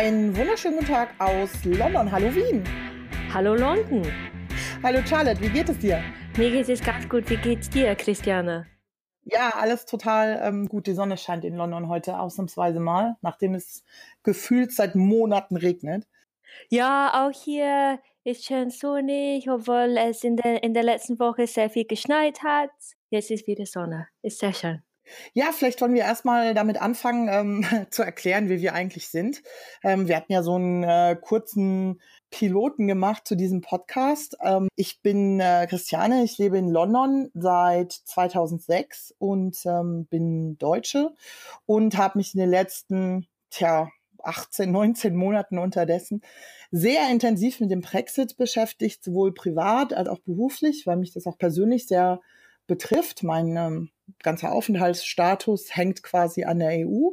Einen wunderschönen guten Tag aus London. Hallo Wien. Hallo London. Hallo Charlotte, wie geht es dir? Mir geht es ganz gut. Wie geht's dir, Christiane? Ja, alles total ähm, gut. Die Sonne scheint in London heute ausnahmsweise mal, nachdem es gefühlt seit Monaten regnet. Ja, auch hier ist schön sonnig, obwohl es in der, in der letzten Woche sehr viel geschneit hat. Jetzt ist wieder Sonne. Ist sehr schön. Ja, vielleicht wollen wir erstmal damit anfangen, ähm, zu erklären, wie wir eigentlich sind. Ähm, wir hatten ja so einen äh, kurzen Piloten gemacht zu diesem Podcast. Ähm, ich bin äh, Christiane, ich lebe in London seit 2006 und ähm, bin Deutsche und habe mich in den letzten, tja, 18, 19 Monaten unterdessen sehr intensiv mit dem Brexit beschäftigt, sowohl privat als auch beruflich, weil mich das auch persönlich sehr betrifft. Mein ähm, ganzer Aufenthaltsstatus hängt quasi an der EU.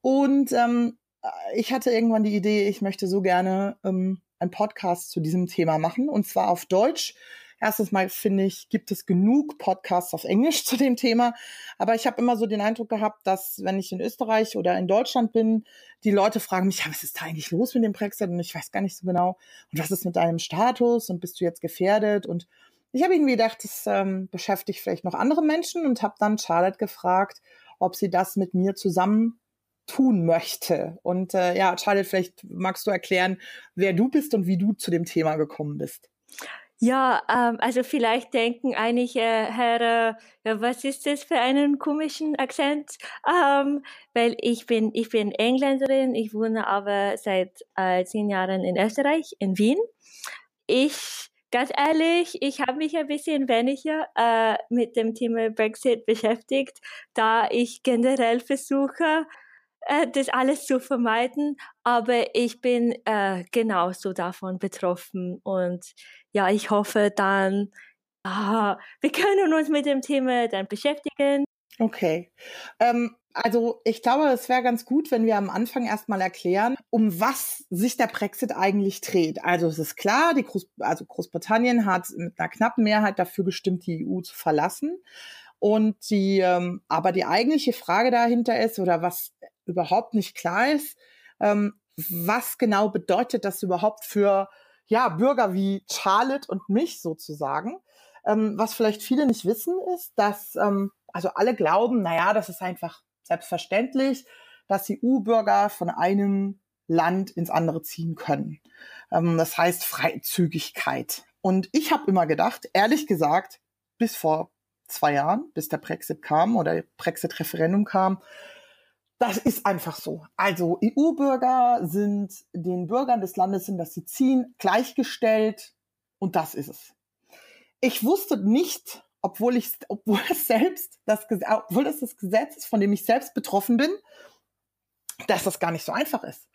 Und ähm, ich hatte irgendwann die Idee, ich möchte so gerne ähm, einen Podcast zu diesem Thema machen, und zwar auf Deutsch. Erstens mal finde ich, gibt es genug Podcasts auf Englisch zu dem Thema. Aber ich habe immer so den Eindruck gehabt, dass wenn ich in Österreich oder in Deutschland bin, die Leute fragen mich, ja, was ist da eigentlich los mit dem Brexit? Und ich weiß gar nicht so genau. Und was ist mit deinem Status? Und bist du jetzt gefährdet? Und ich habe irgendwie gedacht, das ähm, beschäftigt vielleicht noch andere Menschen und habe dann Charlotte gefragt, ob sie das mit mir zusammen tun möchte. Und äh, ja, Charlotte, vielleicht magst du erklären, wer du bist und wie du zu dem Thema gekommen bist. Ja, ähm, also vielleicht denken einige Herren, ja, was ist das für einen komischen Akzent? Ähm, weil ich bin, ich bin Engländerin, ich wohne aber seit äh, zehn Jahren in Österreich, in Wien. Ich Ganz ehrlich, ich habe mich ein bisschen weniger äh, mit dem Thema Brexit beschäftigt, da ich generell versuche, äh, das alles zu vermeiden. Aber ich bin äh, genauso davon betroffen. Und ja, ich hoffe dann, ah, wir können uns mit dem Thema dann beschäftigen. Okay. Ähm, also ich glaube, es wäre ganz gut, wenn wir am Anfang erstmal erklären, um was sich der Brexit eigentlich dreht. Also es ist klar, die Groß also Großbritannien hat mit einer knappen Mehrheit dafür gestimmt, die EU zu verlassen. Und die, ähm, aber die eigentliche Frage dahinter ist, oder was überhaupt nicht klar ist, ähm, was genau bedeutet das überhaupt für ja, Bürger wie Charlotte und mich sozusagen? Ähm, was vielleicht viele nicht wissen, ist, dass ähm, also alle glauben, naja, das ist einfach selbstverständlich, dass EU-Bürger von einem Land ins andere ziehen können. Ähm, das heißt Freizügigkeit. Und ich habe immer gedacht, ehrlich gesagt, bis vor zwei Jahren, bis der Brexit kam oder Brexit-Referendum kam, das ist einfach so. Also EU-Bürger sind den Bürgern des Landes, in das sie ziehen, gleichgestellt und das ist es. Ich wusste nicht, obwohl ich, obwohl es selbst das, obwohl es das Gesetz ist, von dem ich selbst betroffen bin, dass das gar nicht so einfach ist.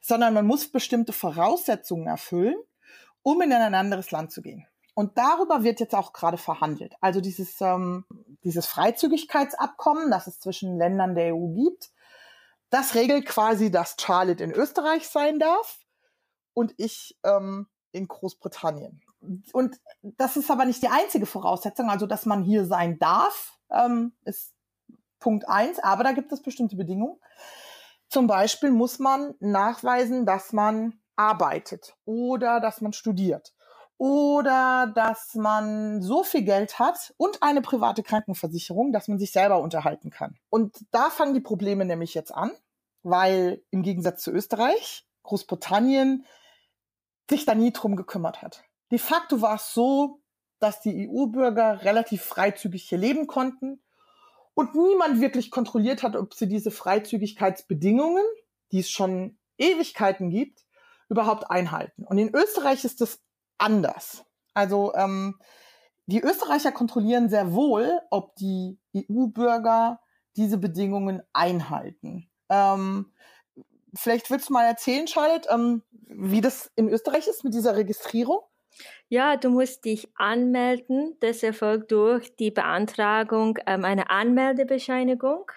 Sondern man muss bestimmte Voraussetzungen erfüllen, um in ein anderes Land zu gehen. Und darüber wird jetzt auch gerade verhandelt. Also dieses, ähm, dieses Freizügigkeitsabkommen, das es zwischen Ländern der EU gibt, das regelt quasi, dass Charlotte in Österreich sein darf und ich ähm, in Großbritannien und das ist aber nicht die einzige Voraussetzung, also dass man hier sein darf, ähm, ist Punkt eins, aber da gibt es bestimmte Bedingungen. Zum Beispiel muss man nachweisen, dass man arbeitet oder dass man studiert oder dass man so viel Geld hat und eine private Krankenversicherung, dass man sich selber unterhalten kann. Und da fangen die Probleme nämlich jetzt an, weil im Gegensatz zu Österreich Großbritannien sich da nie drum gekümmert hat. De facto war es so, dass die EU-Bürger relativ freizügig hier leben konnten und niemand wirklich kontrolliert hat, ob sie diese Freizügigkeitsbedingungen, die es schon Ewigkeiten gibt, überhaupt einhalten. Und in Österreich ist das anders. Also ähm, die Österreicher kontrollieren sehr wohl, ob die EU-Bürger diese Bedingungen einhalten. Ähm, vielleicht willst du mal erzählen, Charlotte, ähm, wie das in Österreich ist mit dieser Registrierung? Ja, du musst dich anmelden. Das erfolgt durch die Beantragung ähm, einer Anmeldebescheinigung.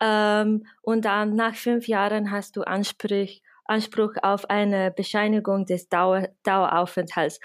Ähm, und dann nach fünf Jahren hast du Anspruch, Anspruch auf eine Bescheinigung des Dauer, Daueraufenthalts.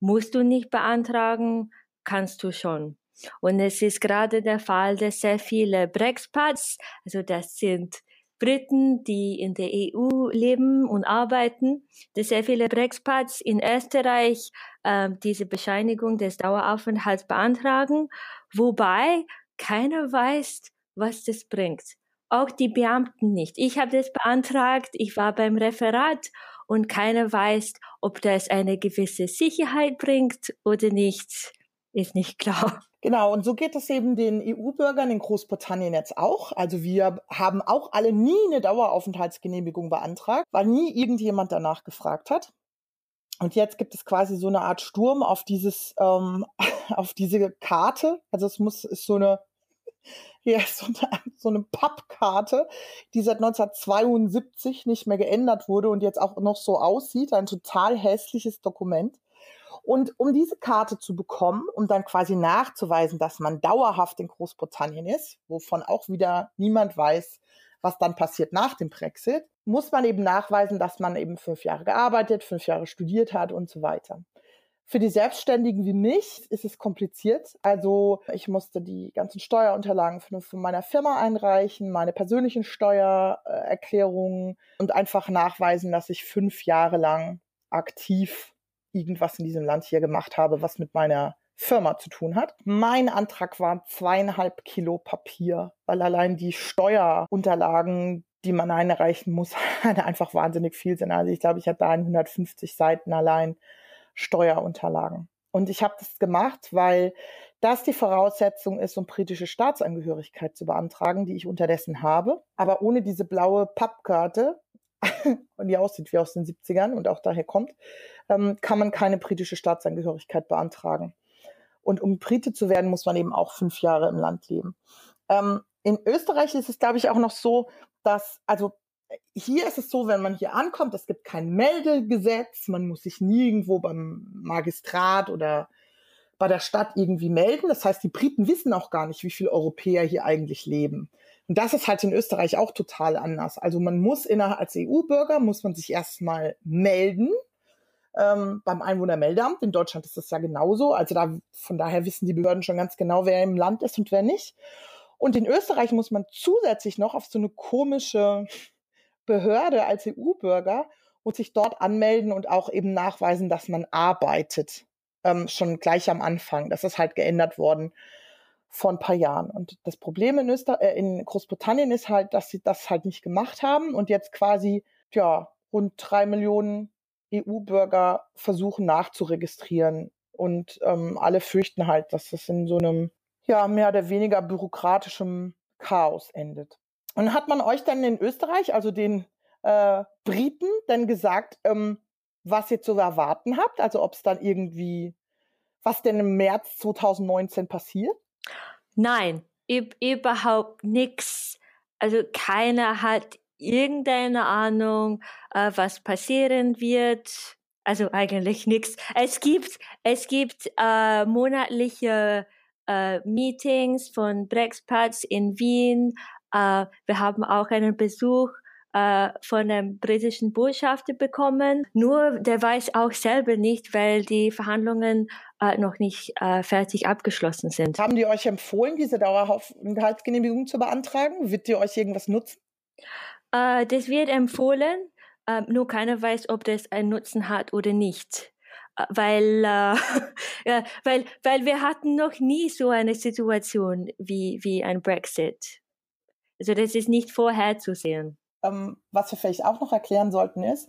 Musst du nicht beantragen, kannst du schon. Und es ist gerade der Fall, dass sehr viele Brexpats, also das sind Briten, die in der EU leben und arbeiten, dass sehr viele Brexpats in Österreich äh, diese Bescheinigung des Daueraufenthalts beantragen, wobei keiner weiß, was das bringt. Auch die Beamten nicht. Ich habe das beantragt, ich war beim Referat und keiner weiß, ob das eine gewisse Sicherheit bringt oder nicht, ist nicht klar. Genau, und so geht es eben den EU-Bürgern in Großbritannien jetzt auch. Also wir haben auch alle nie eine Daueraufenthaltsgenehmigung beantragt, weil nie irgendjemand danach gefragt hat. Und jetzt gibt es quasi so eine Art Sturm auf dieses, ähm, auf diese Karte. Also es muss ist so eine, ja, so eine, so eine Pappkarte, die seit 1972 nicht mehr geändert wurde und jetzt auch noch so aussieht. Ein total hässliches Dokument. Und um diese Karte zu bekommen, um dann quasi nachzuweisen, dass man dauerhaft in Großbritannien ist, wovon auch wieder niemand weiß, was dann passiert nach dem Brexit, muss man eben nachweisen, dass man eben fünf Jahre gearbeitet, fünf Jahre studiert hat und so weiter. Für die Selbstständigen wie mich ist es kompliziert. Also ich musste die ganzen Steuerunterlagen von, meiner Firma einreichen, meine persönlichen Steuererklärungen und einfach nachweisen, dass ich fünf Jahre lang aktiv irgendwas in diesem Land hier gemacht habe, was mit meiner Firma zu tun hat. Mein Antrag war zweieinhalb Kilo Papier, weil allein die Steuerunterlagen, die man einreichen muss, einfach wahnsinnig viel sind. Also ich glaube, ich hatte da 150 Seiten allein Steuerunterlagen. Und ich habe das gemacht, weil das die Voraussetzung ist, um britische Staatsangehörigkeit zu beantragen, die ich unterdessen habe. Aber ohne diese blaue Pappkarte und die aussieht wie aus den 70ern und auch daher kommt, ähm, kann man keine britische Staatsangehörigkeit beantragen. Und um Brite zu werden, muss man eben auch fünf Jahre im Land leben. Ähm, in Österreich ist es, glaube ich, auch noch so, dass, also hier ist es so, wenn man hier ankommt, es gibt kein Meldegesetz, man muss sich nirgendwo beim Magistrat oder bei der Stadt irgendwie melden. Das heißt, die Briten wissen auch gar nicht, wie viele Europäer hier eigentlich leben. Und das ist halt in Österreich auch total anders. Also man muss innerhalb als EU-Bürger muss man sich erstmal melden ähm, beim Einwohnermeldeamt. In Deutschland ist das ja genauso. Also da von daher wissen die Behörden schon ganz genau, wer im Land ist und wer nicht. Und in Österreich muss man zusätzlich noch auf so eine komische Behörde als EU-Bürger und sich dort anmelden und auch eben nachweisen, dass man arbeitet. Ähm, schon gleich am Anfang. Das ist halt geändert worden vor ein paar Jahren. Und das Problem in, Öster äh, in Großbritannien ist halt, dass sie das halt nicht gemacht haben und jetzt quasi ja rund drei Millionen EU-Bürger versuchen nachzuregistrieren. Und ähm, alle fürchten halt, dass das in so einem ja mehr oder weniger bürokratischem Chaos endet. Und hat man euch dann in Österreich, also den äh, Briten, dann gesagt, ähm, was ihr zu erwarten habt? Also ob es dann irgendwie, was denn im März 2019 passiert? Nein, überhaupt nichts. Also keiner hat irgendeine Ahnung, äh, was passieren wird. Also eigentlich nichts. Es gibt, es gibt äh, monatliche äh, Meetings von Brexpats in Wien. Äh, wir haben auch einen Besuch äh, von dem britischen Botschafter bekommen. Nur der weiß auch selber nicht, weil die Verhandlungen äh, noch nicht äh, fertig abgeschlossen sind. Haben die euch empfohlen, diese Daueraufenthaltsgenehmigung zu beantragen? Wird die euch irgendwas nutzen? Äh, das wird empfohlen, äh, nur keiner weiß, ob das einen Nutzen hat oder nicht. Äh, weil, äh, ja, weil, weil wir hatten noch nie so eine Situation wie, wie ein Brexit. Also das ist nicht vorherzusehen. Ähm, was wir vielleicht auch noch erklären sollten ist,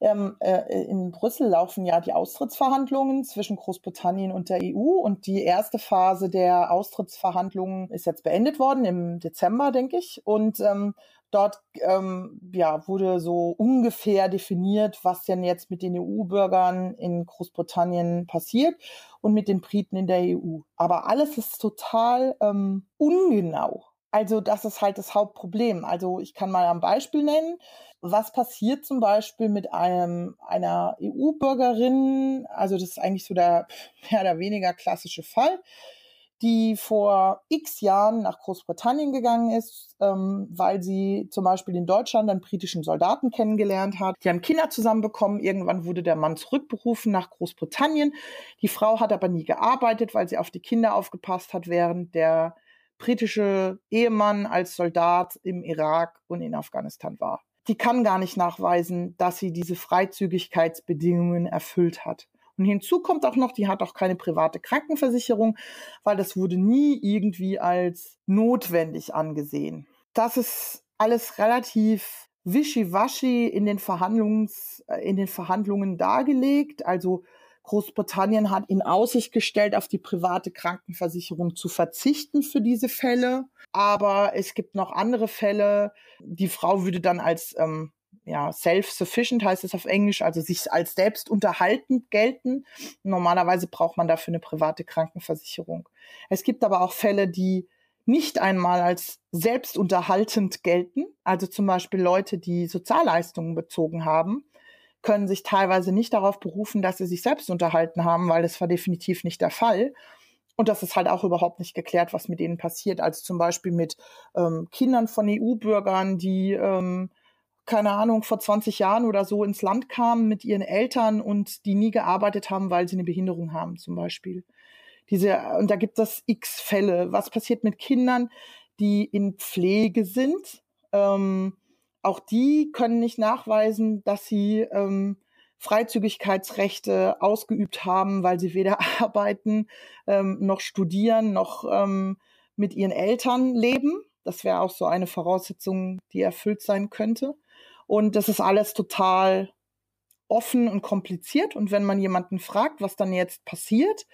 ähm, äh, in Brüssel laufen ja die Austrittsverhandlungen zwischen Großbritannien und der EU und die erste Phase der Austrittsverhandlungen ist jetzt beendet worden im Dezember, denke ich. Und ähm, dort ähm, ja, wurde so ungefähr definiert, was denn jetzt mit den EU-Bürgern in Großbritannien passiert und mit den Briten in der EU. Aber alles ist total ähm, ungenau. Also das ist halt das Hauptproblem. Also ich kann mal ein Beispiel nennen. Was passiert zum Beispiel mit einem, einer EU-Bürgerin? Also das ist eigentlich so der mehr oder weniger klassische Fall, die vor x Jahren nach Großbritannien gegangen ist, ähm, weil sie zum Beispiel in Deutschland einen britischen Soldaten kennengelernt hat. Die haben Kinder zusammenbekommen. Irgendwann wurde der Mann zurückberufen nach Großbritannien. Die Frau hat aber nie gearbeitet, weil sie auf die Kinder aufgepasst hat, während der britische Ehemann als Soldat im Irak und in Afghanistan war. Die kann gar nicht nachweisen, dass sie diese Freizügigkeitsbedingungen erfüllt hat. Und hinzu kommt auch noch, die hat auch keine private Krankenversicherung, weil das wurde nie irgendwie als notwendig angesehen. Das ist alles relativ wischiwaschi in den Verhandlungs, äh, in den Verhandlungen dargelegt. Also Großbritannien hat in Aussicht gestellt, auf die private Krankenversicherung zu verzichten für diese Fälle. Aber es gibt noch andere Fälle. Die Frau würde dann als ähm, ja, self-sufficient heißt es auf Englisch, also sich als selbst unterhaltend gelten. Normalerweise braucht man dafür eine private Krankenversicherung. Es gibt aber auch Fälle, die nicht einmal als selbstunterhaltend gelten. Also zum Beispiel Leute, die Sozialleistungen bezogen haben, können sich teilweise nicht darauf berufen, dass sie sich selbst unterhalten haben, weil das war definitiv nicht der Fall. Und das ist halt auch überhaupt nicht geklärt, was mit denen passiert. Also zum Beispiel mit ähm, Kindern von EU-Bürgern, die, ähm, keine Ahnung, vor 20 Jahren oder so ins Land kamen mit ihren Eltern und die nie gearbeitet haben, weil sie eine Behinderung haben, zum Beispiel. Diese, und da gibt es x Fälle. Was passiert mit Kindern, die in Pflege sind? Ähm, auch die können nicht nachweisen, dass sie ähm, Freizügigkeitsrechte ausgeübt haben, weil sie weder arbeiten ähm, noch studieren noch ähm, mit ihren Eltern leben. Das wäre auch so eine Voraussetzung, die erfüllt sein könnte. Und das ist alles total offen und kompliziert. Und wenn man jemanden fragt, was dann jetzt passiert,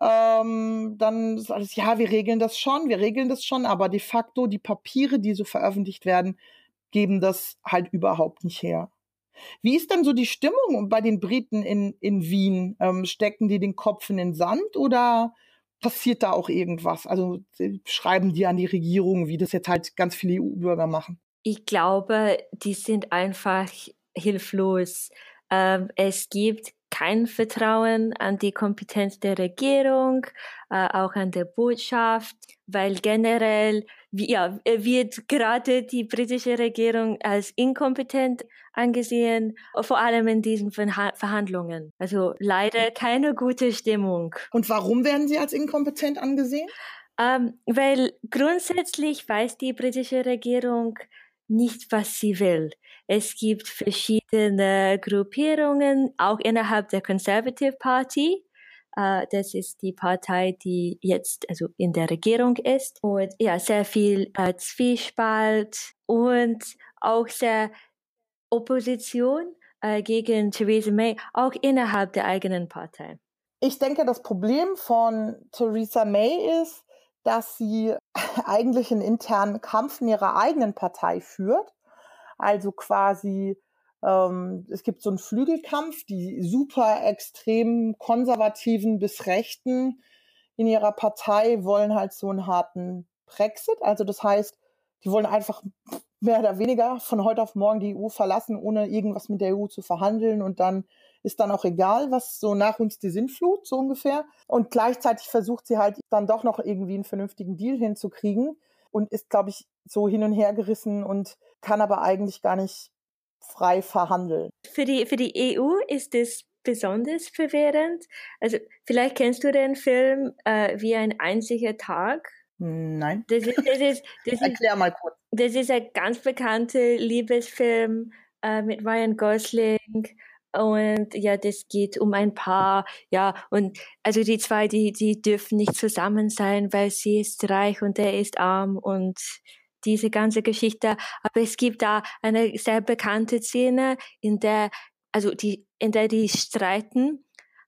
ähm, dann ist alles, ja, wir regeln das schon, wir regeln das schon, aber de facto die Papiere, die so veröffentlicht werden, geben das halt überhaupt nicht her. Wie ist dann so die Stimmung bei den Briten in, in Wien? Ähm, stecken die den Kopf in den Sand oder passiert da auch irgendwas? Also schreiben die an die Regierung, wie das jetzt halt ganz viele EU-Bürger machen? Ich glaube, die sind einfach hilflos. Ähm, es gibt kein Vertrauen an die Kompetenz der Regierung, äh, auch an der Botschaft, weil generell ja, wird gerade die britische Regierung als inkompetent angesehen, vor allem in diesen Verhandlungen. Also leider keine gute Stimmung. Und warum werden sie als inkompetent angesehen? Ähm, weil grundsätzlich weiß die britische Regierung nicht, was sie will. Es gibt verschiedene Gruppierungen, auch innerhalb der Conservative Party. Uh, das ist die Partei, die jetzt also in der Regierung ist. Und ja, sehr viel uh, Zwiespalt und auch sehr Opposition uh, gegen Theresa May, auch innerhalb der eigenen Partei. Ich denke, das Problem von Theresa May ist, dass sie eigentlich einen internen Kampf in ihrer eigenen Partei führt also quasi, ähm, es gibt so einen Flügelkampf, die super extrem konservativen bis rechten in ihrer Partei wollen halt so einen harten Brexit. Also das heißt, die wollen einfach mehr oder weniger von heute auf morgen die EU verlassen, ohne irgendwas mit der EU zu verhandeln und dann ist dann auch egal, was so nach uns die Sintflut, so ungefähr. Und gleichzeitig versucht sie halt dann doch noch irgendwie einen vernünftigen Deal hinzukriegen und ist, glaube ich, so hin und her gerissen und kann aber eigentlich gar nicht frei verhandeln. Für die, für die EU ist es besonders verwirrend. Also vielleicht kennst du den Film äh, wie ein einziger Tag. Nein. Das ist, das ist, das Erklär mal kurz. Das ist ein ganz bekannter Liebesfilm äh, mit Ryan Gosling. Und ja, das geht um ein Paar, ja, und also die zwei, die, die dürfen nicht zusammen sein, weil sie ist reich und er ist arm und diese ganze Geschichte. Aber es gibt da eine sehr bekannte Szene, in der, also die, in der die streiten,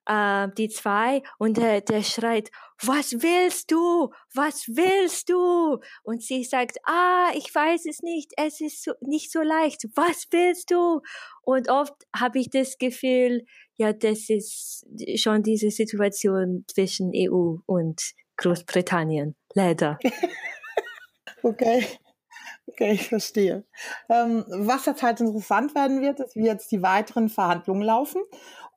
äh, die zwei, und der, der schreit, was willst du? Was willst du? Und sie sagt, ah, ich weiß es nicht, es ist so, nicht so leicht. Was willst du? Und oft habe ich das Gefühl, ja, das ist schon diese Situation zwischen EU und Großbritannien. Leider. okay. Okay, ich verstehe. Ähm, was jetzt halt interessant werden wird, ist, wie jetzt die weiteren Verhandlungen laufen.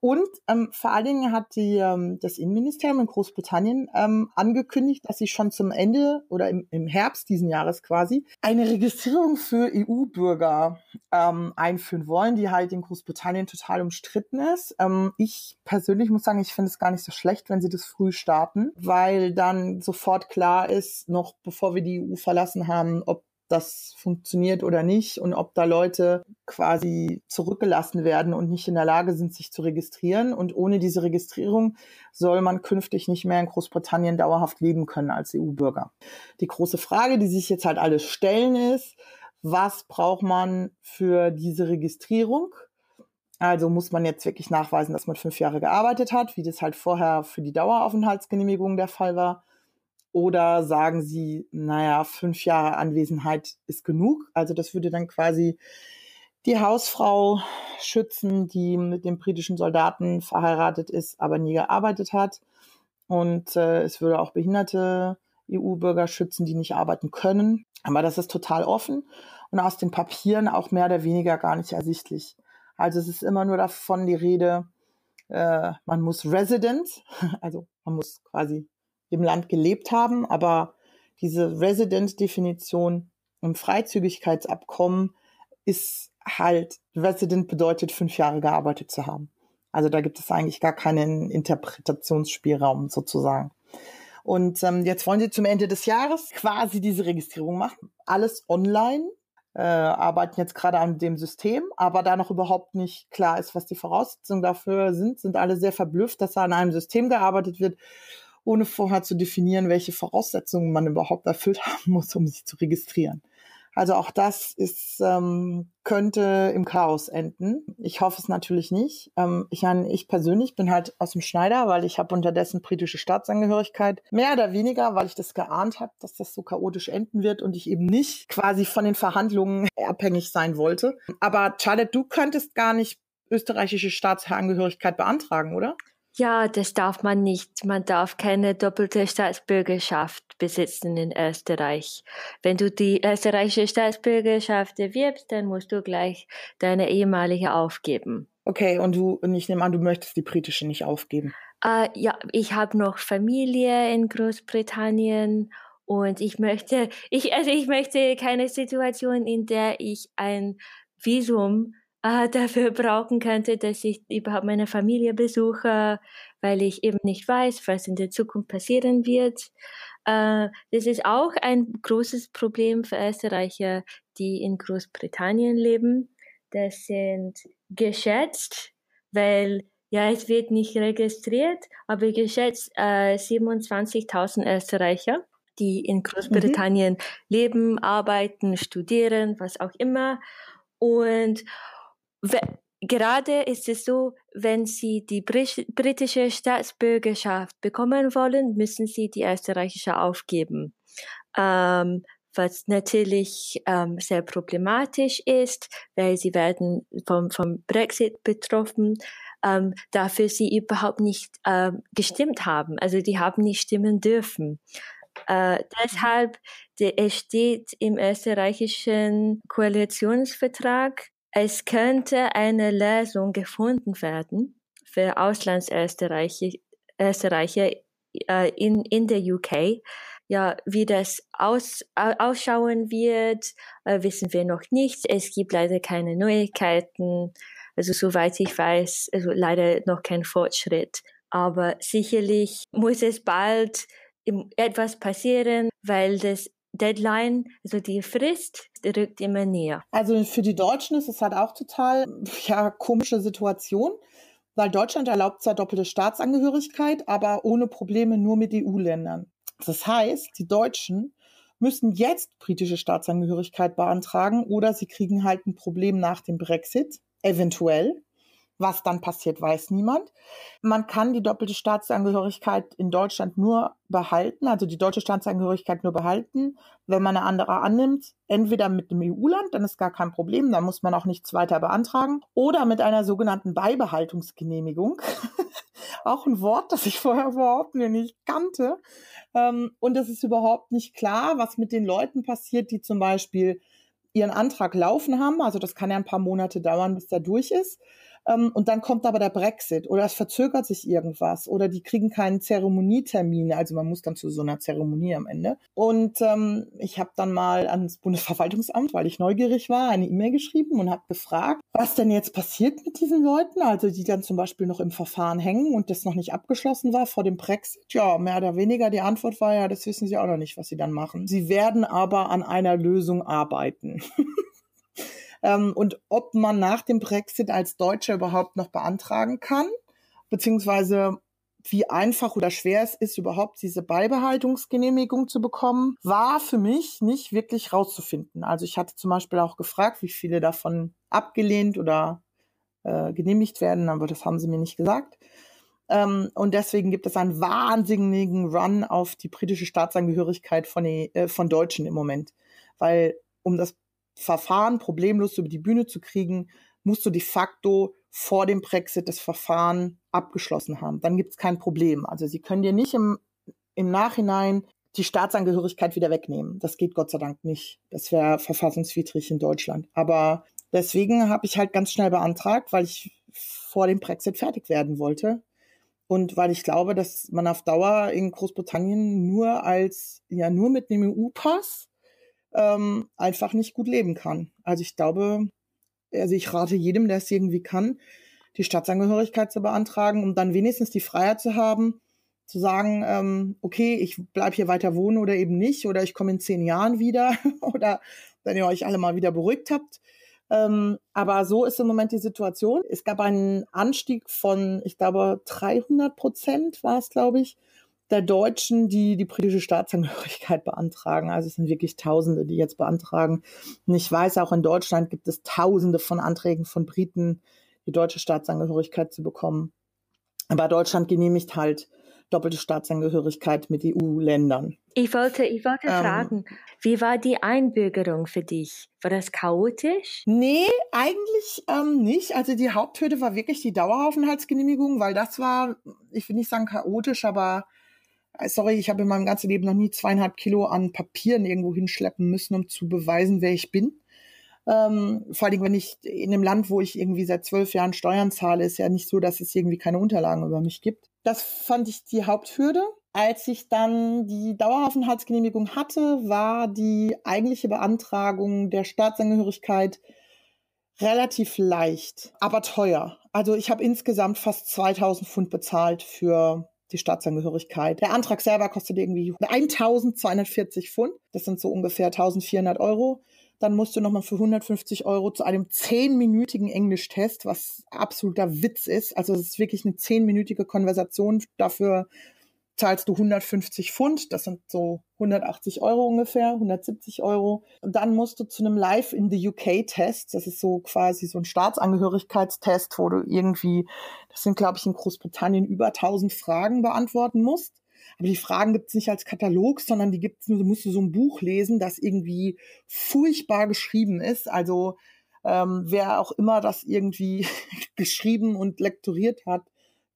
Und ähm, vor allen Dingen hat die, ähm, das Innenministerium in Großbritannien ähm, angekündigt, dass sie schon zum Ende oder im, im Herbst diesen Jahres quasi eine Registrierung für EU-Bürger ähm, einführen wollen, die halt in Großbritannien total umstritten ist. Ähm, ich persönlich muss sagen, ich finde es gar nicht so schlecht, wenn sie das früh starten, weil dann sofort klar ist, noch bevor wir die EU verlassen haben, ob das funktioniert oder nicht und ob da Leute quasi zurückgelassen werden und nicht in der Lage sind, sich zu registrieren. Und ohne diese Registrierung soll man künftig nicht mehr in Großbritannien dauerhaft leben können als EU-Bürger. Die große Frage, die sich jetzt halt alle stellen, ist, was braucht man für diese Registrierung? Also muss man jetzt wirklich nachweisen, dass man fünf Jahre gearbeitet hat, wie das halt vorher für die Daueraufenthaltsgenehmigung der Fall war. Oder sagen Sie, naja, fünf Jahre Anwesenheit ist genug. Also das würde dann quasi die Hausfrau schützen, die mit dem britischen Soldaten verheiratet ist, aber nie gearbeitet hat. Und äh, es würde auch behinderte EU-Bürger schützen, die nicht arbeiten können. Aber das ist total offen und aus den Papieren auch mehr oder weniger gar nicht ersichtlich. Also es ist immer nur davon die Rede, äh, man muss Resident, also man muss quasi im Land gelebt haben, aber diese Resident-Definition im Freizügigkeitsabkommen ist halt, Resident bedeutet fünf Jahre gearbeitet zu haben. Also da gibt es eigentlich gar keinen Interpretationsspielraum sozusagen. Und ähm, jetzt wollen sie zum Ende des Jahres quasi diese Registrierung machen. Alles online, äh, arbeiten jetzt gerade an dem System, aber da noch überhaupt nicht klar ist, was die Voraussetzungen dafür sind, sind alle sehr verblüfft, dass da an einem System gearbeitet wird, ohne vorher zu definieren, welche Voraussetzungen man überhaupt erfüllt haben muss, um sich zu registrieren. Also auch das ist, ähm, könnte im Chaos enden. Ich hoffe es natürlich nicht. Ähm, ich, ich persönlich bin halt aus dem Schneider, weil ich habe unterdessen britische Staatsangehörigkeit. Mehr oder weniger, weil ich das geahnt habe, dass das so chaotisch enden wird und ich eben nicht quasi von den Verhandlungen abhängig sein wollte. Aber Charlotte, du könntest gar nicht österreichische Staatsangehörigkeit beantragen, oder? Ja, das darf man nicht. Man darf keine doppelte Staatsbürgerschaft besitzen in Österreich. Wenn du die österreichische Staatsbürgerschaft erwirbst, dann musst du gleich deine ehemalige aufgeben. Okay, und du, und ich nehme an, du möchtest die britische nicht aufgeben. Uh, ja, ich habe noch Familie in Großbritannien und ich möchte, ich, also ich möchte keine Situation, in der ich ein Visum äh, dafür brauchen könnte, dass ich überhaupt meine Familie besuche, weil ich eben nicht weiß, was in der Zukunft passieren wird. Äh, das ist auch ein großes Problem für Österreicher, die in Großbritannien leben. Das sind geschätzt, weil ja, es wird nicht registriert, aber geschätzt äh, 27.000 Österreicher, die in Großbritannien mhm. leben, arbeiten, studieren, was auch immer. Und Gerade ist es so, wenn Sie die britische Staatsbürgerschaft bekommen wollen, müssen Sie die österreichische aufgeben. Ähm, was natürlich ähm, sehr problematisch ist, weil sie werden vom, vom Brexit betroffen, ähm, dafür sie überhaupt nicht ähm, gestimmt haben. Also die haben nicht stimmen dürfen. Äh, deshalb, de, es steht im österreichischen Koalitionsvertrag, es könnte eine Lösung gefunden werden für Auslandsösterreicher Österreicher, äh, in, in der UK. Ja, wie das aus, ausschauen wird, äh, wissen wir noch nicht. Es gibt leider keine Neuigkeiten. Also soweit ich weiß, also leider noch kein Fortschritt. Aber sicherlich muss es bald etwas passieren, weil das Deadline, also die Frist, rückt immer näher. Also für die Deutschen ist es halt auch total, ja, komische Situation, weil Deutschland erlaubt zwar doppelte Staatsangehörigkeit, aber ohne Probleme nur mit EU-Ländern. Das heißt, die Deutschen müssen jetzt britische Staatsangehörigkeit beantragen oder sie kriegen halt ein Problem nach dem Brexit, eventuell. Was dann passiert, weiß niemand. Man kann die doppelte Staatsangehörigkeit in Deutschland nur behalten, also die deutsche Staatsangehörigkeit nur behalten, wenn man eine andere annimmt. Entweder mit einem EU-Land, dann ist gar kein Problem, dann muss man auch nichts weiter beantragen, oder mit einer sogenannten Beibehaltungsgenehmigung. auch ein Wort, das ich vorher überhaupt nicht kannte. Ähm, und es ist überhaupt nicht klar, was mit den Leuten passiert, die zum Beispiel ihren Antrag laufen haben. Also das kann ja ein paar Monate dauern, bis der durch ist und dann kommt aber der Brexit oder es verzögert sich irgendwas oder die kriegen keinen Zeremonietermin. Also man muss dann zu so einer Zeremonie am Ende. Und ähm, ich habe dann mal ans Bundesverwaltungsamt, weil ich neugierig war, eine E-Mail geschrieben und habe gefragt, was denn jetzt passiert mit diesen Leuten, also die dann zum Beispiel noch im Verfahren hängen und das noch nicht abgeschlossen war vor dem Brexit. Ja, mehr oder weniger die Antwort war ja, das wissen sie auch noch nicht, was sie dann machen. Sie werden aber an einer Lösung arbeiten. ähm, und ob man nach dem Brexit als Deutscher überhaupt noch beantragen kann, beziehungsweise wie einfach oder schwer es ist, überhaupt diese Beibehaltungsgenehmigung zu bekommen, war für mich nicht wirklich rauszufinden. Also ich hatte zum Beispiel auch gefragt, wie viele davon abgelehnt oder äh, genehmigt werden, aber das haben sie mir nicht gesagt. Ähm, und deswegen gibt es einen wahnsinnigen Run auf die britische Staatsangehörigkeit von, äh, von Deutschen im Moment. Weil um das Verfahren problemlos über die Bühne zu kriegen, musst du de facto vor dem Brexit das Verfahren abgeschlossen haben. Dann gibt es kein Problem. Also sie können dir nicht im, im Nachhinein die Staatsangehörigkeit wieder wegnehmen. Das geht Gott sei Dank nicht. Das wäre verfassungswidrig in Deutschland. Aber deswegen habe ich halt ganz schnell beantragt, weil ich vor dem Brexit fertig werden wollte. Und weil ich glaube, dass man auf Dauer in Großbritannien nur als, ja, nur mit einem EU-Pass ähm, einfach nicht gut leben kann. Also ich glaube, also ich rate jedem, der es irgendwie kann, die Staatsangehörigkeit zu beantragen, um dann wenigstens die Freiheit zu haben, zu sagen, ähm, okay, ich bleib hier weiter wohnen oder eben nicht, oder ich komme in zehn Jahren wieder, oder wenn ihr euch alle mal wieder beruhigt habt. Ähm, aber so ist im Moment die Situation. Es gab einen Anstieg von, ich glaube, 300 Prozent war es, glaube ich, der Deutschen, die die britische Staatsangehörigkeit beantragen. Also es sind wirklich Tausende, die jetzt beantragen. Und ich weiß, auch in Deutschland gibt es Tausende von Anträgen von Briten, die deutsche Staatsangehörigkeit zu bekommen. Aber Deutschland genehmigt halt doppelte Staatsangehörigkeit mit EU-Ländern. Ich wollte, ich wollte ähm, fragen, wie war die Einbürgerung für dich? War das chaotisch? Nee, eigentlich ähm, nicht. Also die Haupthürde war wirklich die Daueraufenthaltsgenehmigung, weil das war, ich will nicht sagen chaotisch, aber sorry, ich habe in meinem ganzen Leben noch nie zweieinhalb Kilo an Papieren irgendwo hinschleppen müssen, um zu beweisen, wer ich bin. Ähm, vor allem, wenn ich in einem Land, wo ich irgendwie seit zwölf Jahren Steuern zahle, ist ja nicht so, dass es irgendwie keine Unterlagen über mich gibt. Das fand ich die Haupthürde. Als ich dann die Daueraufenthaltsgenehmigung hatte, war die eigentliche Beantragung der Staatsangehörigkeit relativ leicht, aber teuer. Also ich habe insgesamt fast 2000 Pfund bezahlt für die Staatsangehörigkeit. Der Antrag selber kostet irgendwie 1240 Pfund. Das sind so ungefähr 1400 Euro. Dann musst du nochmal für 150 Euro zu einem zehnminütigen Englischtest, was absoluter Witz ist. Also es ist wirklich eine zehnminütige Konversation. Dafür zahlst du 150 Pfund, das sind so 180 Euro ungefähr, 170 Euro. Und dann musst du zu einem Live in the UK Test, das ist so quasi so ein Staatsangehörigkeitstest, wo du irgendwie, das sind glaube ich in Großbritannien über 1000 Fragen beantworten musst. Aber die Fragen gibt es nicht als Katalog, sondern die gibt es nur, du musst du so ein Buch lesen, das irgendwie furchtbar geschrieben ist. Also ähm, wer auch immer das irgendwie geschrieben und lektoriert hat,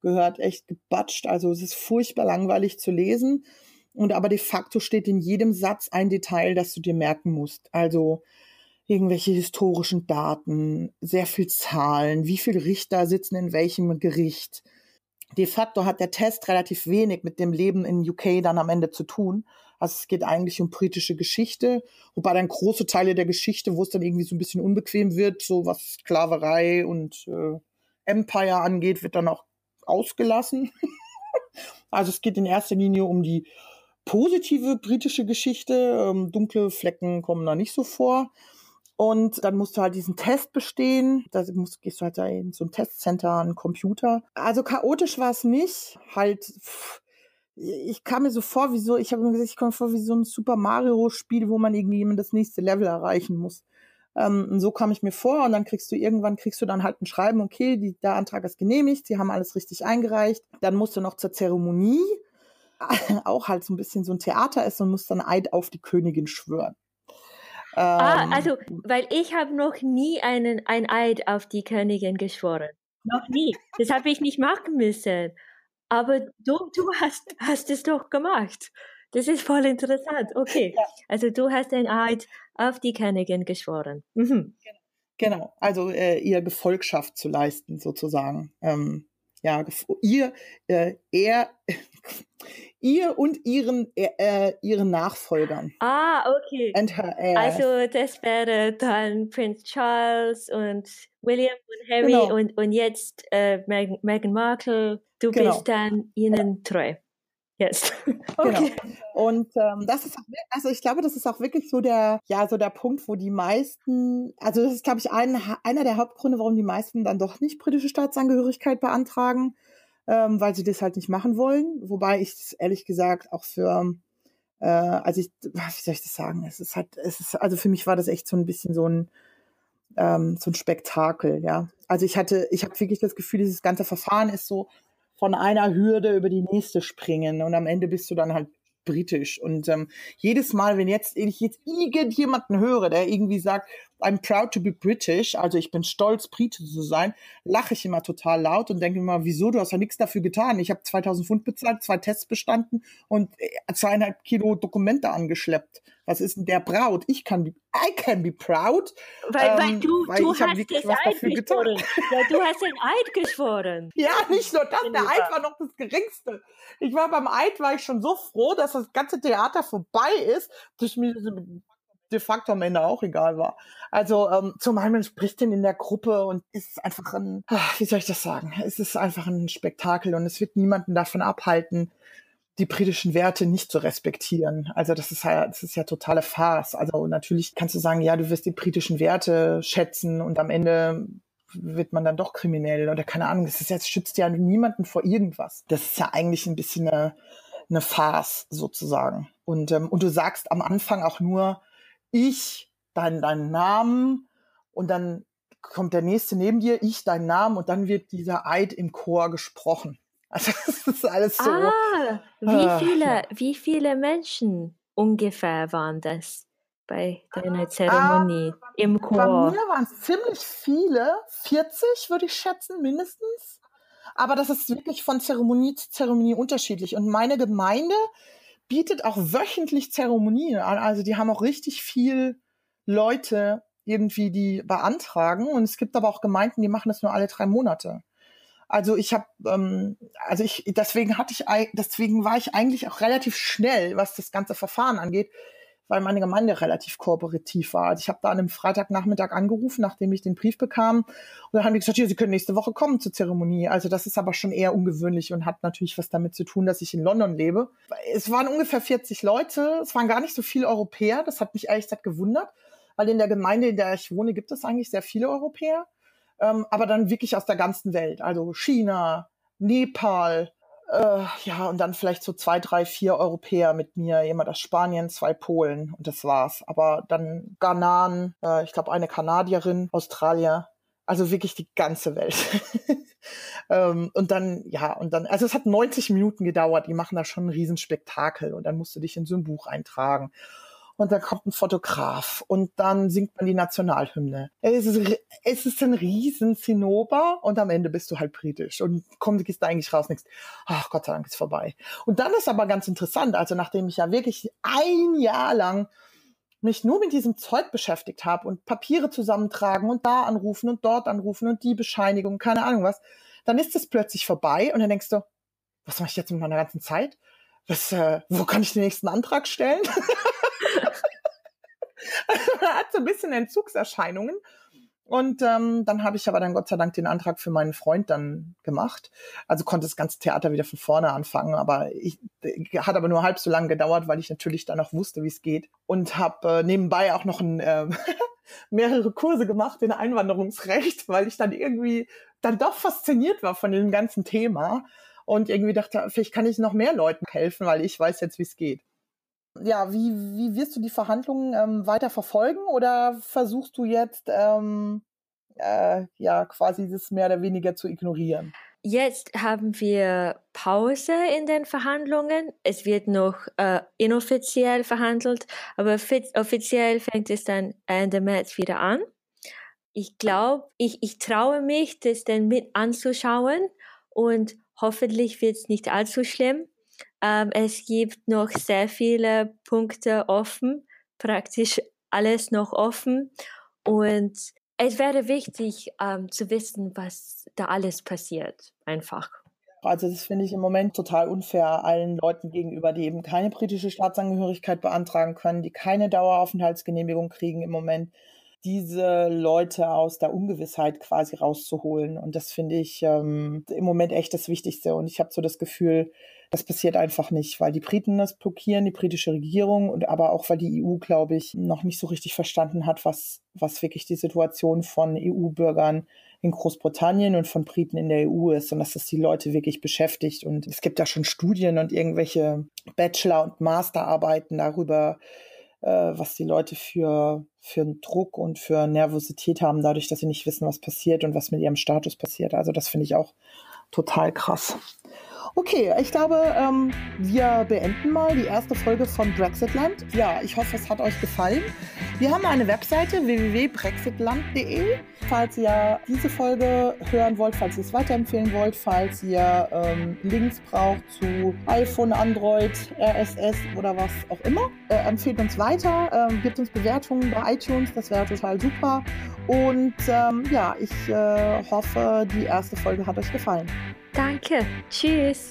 gehört echt gebatscht. Also es ist furchtbar langweilig zu lesen. Und aber de facto steht in jedem Satz ein Detail, das du dir merken musst. Also irgendwelche historischen Daten, sehr viel Zahlen, wie viele Richter sitzen in welchem Gericht. De facto hat der Test relativ wenig mit dem Leben in UK dann am Ende zu tun. Also es geht eigentlich um britische Geschichte, wobei dann große Teile der Geschichte, wo es dann irgendwie so ein bisschen unbequem wird, so was Sklaverei und äh, Empire angeht, wird dann auch ausgelassen. also es geht in erster Linie um die positive britische Geschichte. Ähm, dunkle Flecken kommen da nicht so vor. Und dann musst du halt diesen Test bestehen. Da musst, gehst du halt da in so ein Testcenter, einen Computer. Also chaotisch war es nicht. Halt, pff, ich kam mir so vor, wie so, ich habe mir gesagt, ich komme vor wie so ein Super Mario Spiel, wo man irgendwie das nächste Level erreichen muss. Ähm, und so kam ich mir vor und dann kriegst du irgendwann, kriegst du dann halt ein Schreiben, okay, die, der Antrag ist genehmigt, sie haben alles richtig eingereicht. Dann musst du noch zur Zeremonie, auch halt so ein bisschen so ein Theater ist und musst dann Eid auf die Königin schwören. ah, ähm, also, weil ich habe noch nie einen, ein Eid auf die Königin geschworen. Noch nie. Das habe ich nicht machen müssen. Aber du, du hast, hast es doch gemacht. Das ist voll interessant. Okay. Ja. Also du hast ein Eid auf die Königin geschworen. Mhm. Genau. Also äh, ihr Gefolgschaft zu leisten, sozusagen. Ähm, ja, ihr, äh, er, ihr und ihren, äh, äh, ihren Nachfolgern. Ah, okay. And her heirs. Also das wäre dann Prince Charles und William und Harry genau. und, und jetzt äh, Meghan, Meghan Markle. Du genau. bist dann ihnen treu. Yes. Okay. Genau. Und ähm, das ist, also ich glaube, das ist auch wirklich so der, ja, so der Punkt, wo die meisten, also das ist, glaube ich, ein, einer der Hauptgründe, warum die meisten dann doch nicht britische Staatsangehörigkeit beantragen, ähm, weil sie das halt nicht machen wollen. Wobei ich es ehrlich gesagt auch für, äh, also ich, wie soll ich das sagen? Es ist halt, es ist, also für mich war das echt so ein bisschen so ein, ähm, so ein Spektakel, ja. Also ich hatte, ich habe wirklich das Gefühl, dieses ganze Verfahren ist so, von einer Hürde über die nächste springen und am Ende bist du dann halt britisch. Und ähm, jedes Mal, wenn jetzt ich jetzt irgendjemanden höre, der irgendwie sagt, I'm proud to be British, also ich bin stolz, Brite zu sein, lache ich immer total laut und denke immer, wieso, du hast ja nichts dafür getan. Ich habe 2000 Pfund bezahlt, zwei Tests bestanden und äh, zweieinhalb Kilo Dokumente angeschleppt. Was ist denn der Braut? Ich kann, be, I can be proud. Weil, ähm, weil du, weil du hast das Eid geschworen. Ja, du hast den Eid geschworen. ja, nicht nur das, der Eid war noch das Geringste. Ich war beim Eid, war ich schon so froh, dass das ganze Theater vorbei ist, dass mir de facto am Ende auch egal war. Also ähm, zum einen man spricht denn in der Gruppe und es ist einfach ein, wie soll ich das sagen? Es ist einfach ein Spektakel und es wird niemanden davon abhalten, die britischen Werte nicht zu respektieren. Also das ist ja, das ist ja totale Farce. Also natürlich kannst du sagen, ja, du wirst die britischen Werte schätzen und am Ende wird man dann doch kriminell oder keine Ahnung. Das ist jetzt schützt ja niemanden vor irgendwas. Das ist ja eigentlich ein bisschen eine, eine Farce sozusagen. Und ähm, und du sagst am Anfang auch nur ich, dein deinen Namen und dann kommt der nächste neben dir, ich, deinen Namen und dann wird dieser Eid im Chor gesprochen. Also das ist alles so. Ah, wie ah, viele, ja. wie viele Menschen ungefähr waren das bei deiner Zeremonie ah, im Chor? Bei mir waren es ziemlich viele, 40 würde ich schätzen, mindestens. Aber das ist wirklich von Zeremonie zu Zeremonie unterschiedlich. Und meine Gemeinde bietet auch wöchentlich Zeremonien an. Also die haben auch richtig viel Leute irgendwie, die beantragen. Und es gibt aber auch Gemeinden, die machen das nur alle drei Monate. Also ich habe, ähm, also ich, deswegen hatte ich, deswegen war ich eigentlich auch relativ schnell, was das ganze Verfahren angeht, weil meine Gemeinde relativ kooperativ war. Also ich habe da an einem Freitagnachmittag angerufen, nachdem ich den Brief bekam, und dann haben die gesagt, ja, Sie können nächste Woche kommen zur Zeremonie. Also das ist aber schon eher ungewöhnlich und hat natürlich was damit zu tun, dass ich in London lebe. Es waren ungefähr 40 Leute, es waren gar nicht so viele Europäer. Das hat mich ehrlich gesagt gewundert, weil in der Gemeinde, in der ich wohne, gibt es eigentlich sehr viele Europäer ähm, aber dann wirklich aus der ganzen Welt. Also China, Nepal, äh, ja, und dann vielleicht so zwei, drei, vier Europäer mit mir, jemand aus Spanien, zwei Polen und das war's. Aber dann Ghananen, äh, ich glaube eine Kanadierin, Australier, also wirklich die ganze Welt. ähm, und dann, ja, und dann, also es hat 90 Minuten gedauert, die machen da schon ein Riesenspektakel und dann musst du dich in so ein Buch eintragen und dann kommt ein Fotograf und dann singt man die Nationalhymne. Es ist, es ist ein riesen Zinnober und am Ende bist du halt britisch und kommst, gehst da eigentlich raus, nichts. Ach Gott sei Dank ist vorbei. Und dann ist aber ganz interessant, also nachdem ich ja wirklich ein Jahr lang mich nur mit diesem Zeug beschäftigt habe und Papiere zusammentragen und da anrufen und dort anrufen und die Bescheinigung, keine Ahnung was, dann ist es plötzlich vorbei und dann denkst du, was mache ich jetzt mit meiner ganzen Zeit? Was, äh, wo kann ich den nächsten Antrag stellen? man hat so ein bisschen Entzugserscheinungen. Und ähm, dann habe ich aber dann Gott sei Dank den Antrag für meinen Freund dann gemacht. Also konnte das ganze Theater wieder von vorne anfangen, aber ich, hat aber nur halb so lange gedauert, weil ich natürlich dann auch wusste, wie es geht. Und habe äh, nebenbei auch noch ein, äh, mehrere Kurse gemacht in Einwanderungsrecht, weil ich dann irgendwie dann doch fasziniert war von dem ganzen Thema und irgendwie dachte, vielleicht kann ich noch mehr Leuten helfen, weil ich weiß jetzt, wie es geht ja, wie, wie wirst du die Verhandlungen ähm, weiter verfolgen oder versuchst du jetzt ähm, äh, ja quasi das mehr oder weniger zu ignorieren? Jetzt haben wir Pause in den Verhandlungen. Es wird noch äh, inoffiziell verhandelt, aber offiziell fängt es dann Ende März wieder an. Ich glaube, ich, ich traue mich, das dann mit anzuschauen und hoffentlich wird es nicht allzu schlimm. Ähm, es gibt noch sehr viele Punkte offen, praktisch alles noch offen. Und es wäre wichtig ähm, zu wissen, was da alles passiert, einfach. Also das finde ich im Moment total unfair allen Leuten gegenüber, die eben keine britische Staatsangehörigkeit beantragen können, die keine Daueraufenthaltsgenehmigung kriegen im Moment, diese Leute aus der Ungewissheit quasi rauszuholen. Und das finde ich ähm, im Moment echt das Wichtigste. Und ich habe so das Gefühl, das passiert einfach nicht, weil die Briten das blockieren, die britische Regierung und aber auch, weil die EU, glaube ich, noch nicht so richtig verstanden hat, was, was wirklich die Situation von EU-Bürgern in Großbritannien und von Briten in der EU ist und dass das die Leute wirklich beschäftigt. Und es gibt da schon Studien und irgendwelche Bachelor- und Masterarbeiten darüber, was die Leute für, für einen Druck und für Nervosität haben, dadurch, dass sie nicht wissen, was passiert und was mit ihrem Status passiert. Also das finde ich auch total krass. Okay, ich glaube, ähm, wir beenden mal die erste Folge von Brexitland. Ja, ich hoffe, es hat euch gefallen. Wir haben eine Webseite www.brexitland.de. Falls ihr diese Folge hören wollt, falls ihr es weiterempfehlen wollt, falls ihr ähm, Links braucht zu iPhone, Android, RSS oder was auch immer, äh, empfehlt uns weiter, äh, gebt uns Bewertungen bei iTunes, das wäre total super. Und ähm, ja, ich äh, hoffe, die erste Folge hat euch gefallen. Danke. Tschüss.